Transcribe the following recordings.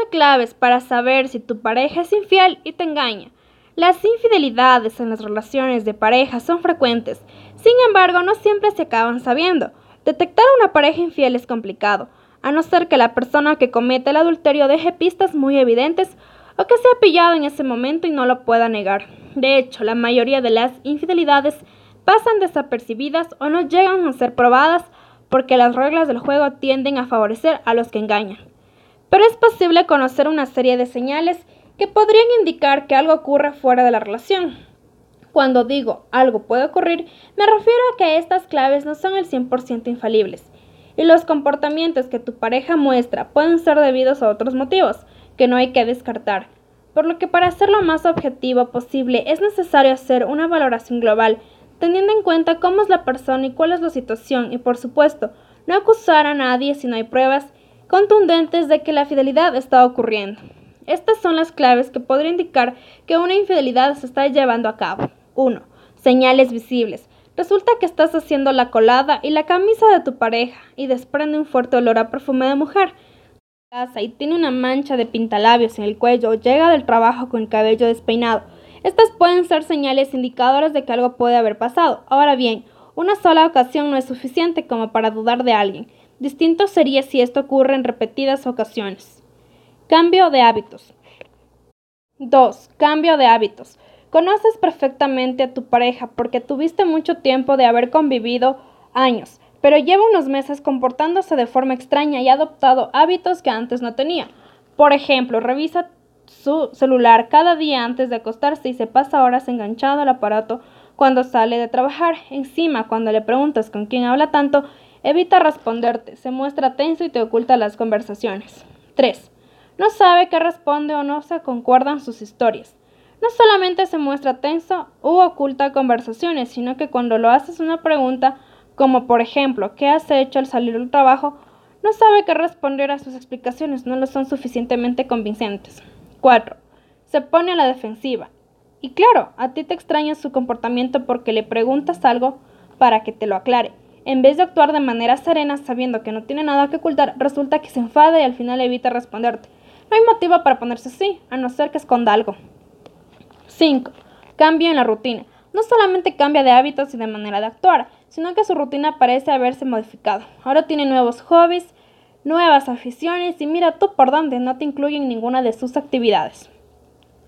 12 claves para saber si tu pareja es infiel y te engaña. Las infidelidades en las relaciones de pareja son frecuentes, sin embargo no siempre se acaban sabiendo. Detectar a una pareja infiel es complicado, a no ser que la persona que comete el adulterio deje pistas muy evidentes o que sea pillado en ese momento y no lo pueda negar. De hecho, la mayoría de las infidelidades pasan desapercibidas o no llegan a ser probadas porque las reglas del juego tienden a favorecer a los que engañan. Pero es posible conocer una serie de señales que podrían indicar que algo ocurre fuera de la relación. Cuando digo algo puede ocurrir, me refiero a que estas claves no son el 100% infalibles, y los comportamientos que tu pareja muestra pueden ser debidos a otros motivos que no hay que descartar, por lo que para hacerlo lo más objetivo posible es necesario hacer una valoración global, teniendo en cuenta cómo es la persona y cuál es la situación, y por supuesto, no acusar a nadie si no hay pruebas contundentes de que la fidelidad está ocurriendo. Estas son las claves que podrían indicar que una infidelidad se está llevando a cabo. 1. Señales visibles. Resulta que estás haciendo la colada y la camisa de tu pareja y desprende un fuerte olor a perfume de mujer. Casa y tiene una mancha de pintalabios en el cuello o llega del trabajo con el cabello despeinado. Estas pueden ser señales indicadoras de que algo puede haber pasado. Ahora bien, una sola ocasión no es suficiente como para dudar de alguien. Distinto sería si esto ocurre en repetidas ocasiones. Cambio de hábitos. 2. Cambio de hábitos. Conoces perfectamente a tu pareja porque tuviste mucho tiempo de haber convivido años, pero lleva unos meses comportándose de forma extraña y ha adoptado hábitos que antes no tenía. Por ejemplo, revisa su celular cada día antes de acostarse y se pasa horas enganchado al aparato cuando sale de trabajar. Encima, cuando le preguntas con quién habla tanto, evita responderte, se muestra tenso y te oculta las conversaciones. 3 no sabe qué responde o no se concuerdan sus historias. No solamente se muestra tenso u oculta conversaciones, sino que cuando lo haces una pregunta, como por ejemplo, ¿qué has hecho al salir del trabajo? No sabe qué responder a sus explicaciones, no lo son suficientemente convincentes. 4. Se pone a la defensiva. Y claro, a ti te extraña su comportamiento porque le preguntas algo para que te lo aclare. En vez de actuar de manera serena sabiendo que no tiene nada que ocultar, resulta que se enfada y al final evita responderte. No hay motivo para ponerse así, a no ser que esconda algo. 5. Cambio en la rutina. No solamente cambia de hábitos y de manera de actuar, sino que su rutina parece haberse modificado. Ahora tiene nuevos hobbies, nuevas aficiones y mira tú por dónde no te incluyen ninguna de sus actividades.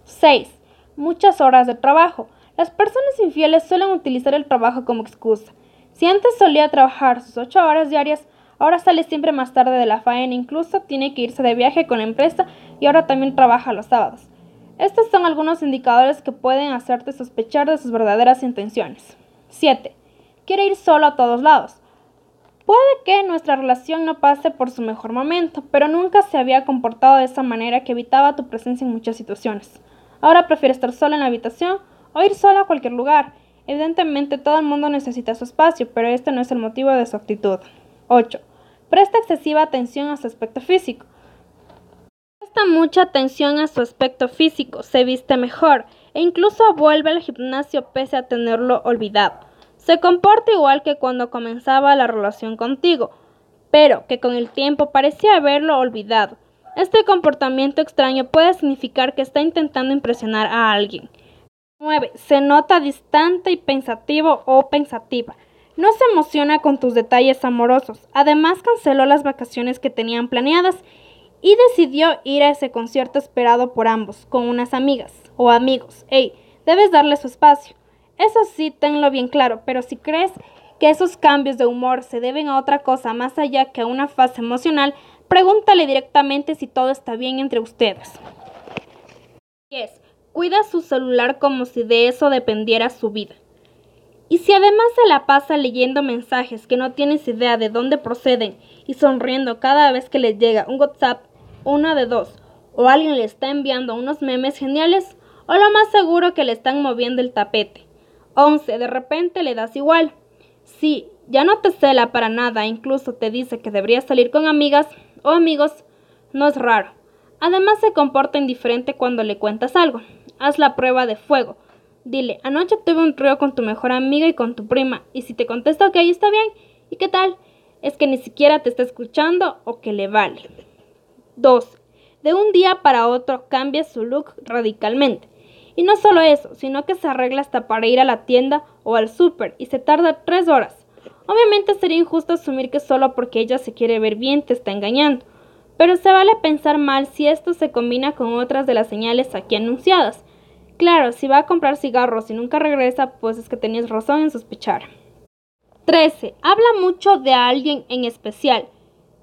6. Muchas horas de trabajo. Las personas infieles suelen utilizar el trabajo como excusa. Si antes solía trabajar sus 8 horas diarias, Ahora sale siempre más tarde de la faena, incluso tiene que irse de viaje con la empresa y ahora también trabaja los sábados. Estos son algunos indicadores que pueden hacerte sospechar de sus verdaderas intenciones. 7. Quiere ir solo a todos lados. Puede que nuestra relación no pase por su mejor momento, pero nunca se había comportado de esa manera que evitaba tu presencia en muchas situaciones. Ahora prefiere estar sola en la habitación o ir sola a cualquier lugar. Evidentemente todo el mundo necesita su espacio, pero este no es el motivo de su actitud. 8. Presta excesiva atención a su aspecto físico. Presta mucha atención a su aspecto físico, se viste mejor e incluso vuelve al gimnasio pese a tenerlo olvidado. Se comporta igual que cuando comenzaba la relación contigo, pero que con el tiempo parecía haberlo olvidado. Este comportamiento extraño puede significar que está intentando impresionar a alguien. 9. Se nota distante y pensativo o pensativa. No se emociona con tus detalles amorosos. Además canceló las vacaciones que tenían planeadas y decidió ir a ese concierto esperado por ambos, con unas amigas o amigos. Ey, debes darle su espacio. Eso sí, tenlo bien claro, pero si crees que esos cambios de humor se deben a otra cosa más allá que a una fase emocional, pregúntale directamente si todo está bien entre ustedes. 10. Cuida su celular como si de eso dependiera su vida. Y si además se la pasa leyendo mensajes que no tienes idea de dónde proceden y sonriendo cada vez que le llega un WhatsApp, una de dos, o alguien le está enviando unos memes geniales, o lo más seguro que le están moviendo el tapete. 11. De repente le das igual. Si ya no te cela para nada, incluso te dice que deberías salir con amigas o amigos, no es raro. Además se comporta indiferente cuando le cuentas algo. Haz la prueba de fuego. Dile, anoche tuve un trío con tu mejor amiga y con tu prima, y si te contesta que ahí está bien, ¿y qué tal? Es que ni siquiera te está escuchando o que le vale. 2. de un día para otro cambia su look radicalmente. Y no solo eso, sino que se arregla hasta para ir a la tienda o al súper y se tarda tres horas. Obviamente sería injusto asumir que solo porque ella se quiere ver bien te está engañando, pero se vale pensar mal si esto se combina con otras de las señales aquí anunciadas. Claro, si va a comprar cigarros y nunca regresa, pues es que tenías razón en sospechar. 13. Habla mucho de alguien en especial.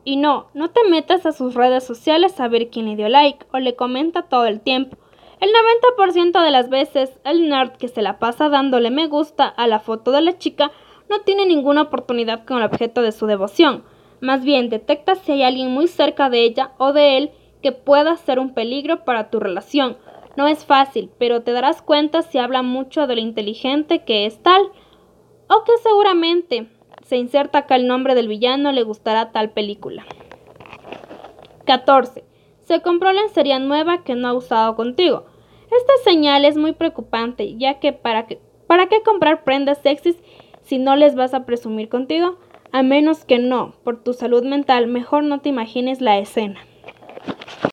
Y no, no te metas a sus redes sociales a ver quién le dio like o le comenta todo el tiempo. El 90% de las veces, el nerd que se la pasa dándole me gusta a la foto de la chica no tiene ninguna oportunidad con el objeto de su devoción. Más bien, detecta si hay alguien muy cerca de ella o de él que pueda ser un peligro para tu relación. No es fácil, pero te darás cuenta si habla mucho de lo inteligente que es tal, o que seguramente se inserta acá el nombre del villano le gustará tal película. 14. Se compró lencería nueva que no ha usado contigo. Esta señal es muy preocupante, ya que para, qué, ¿para qué comprar prendas sexys si no les vas a presumir contigo? A menos que no, por tu salud mental, mejor no te imagines la escena.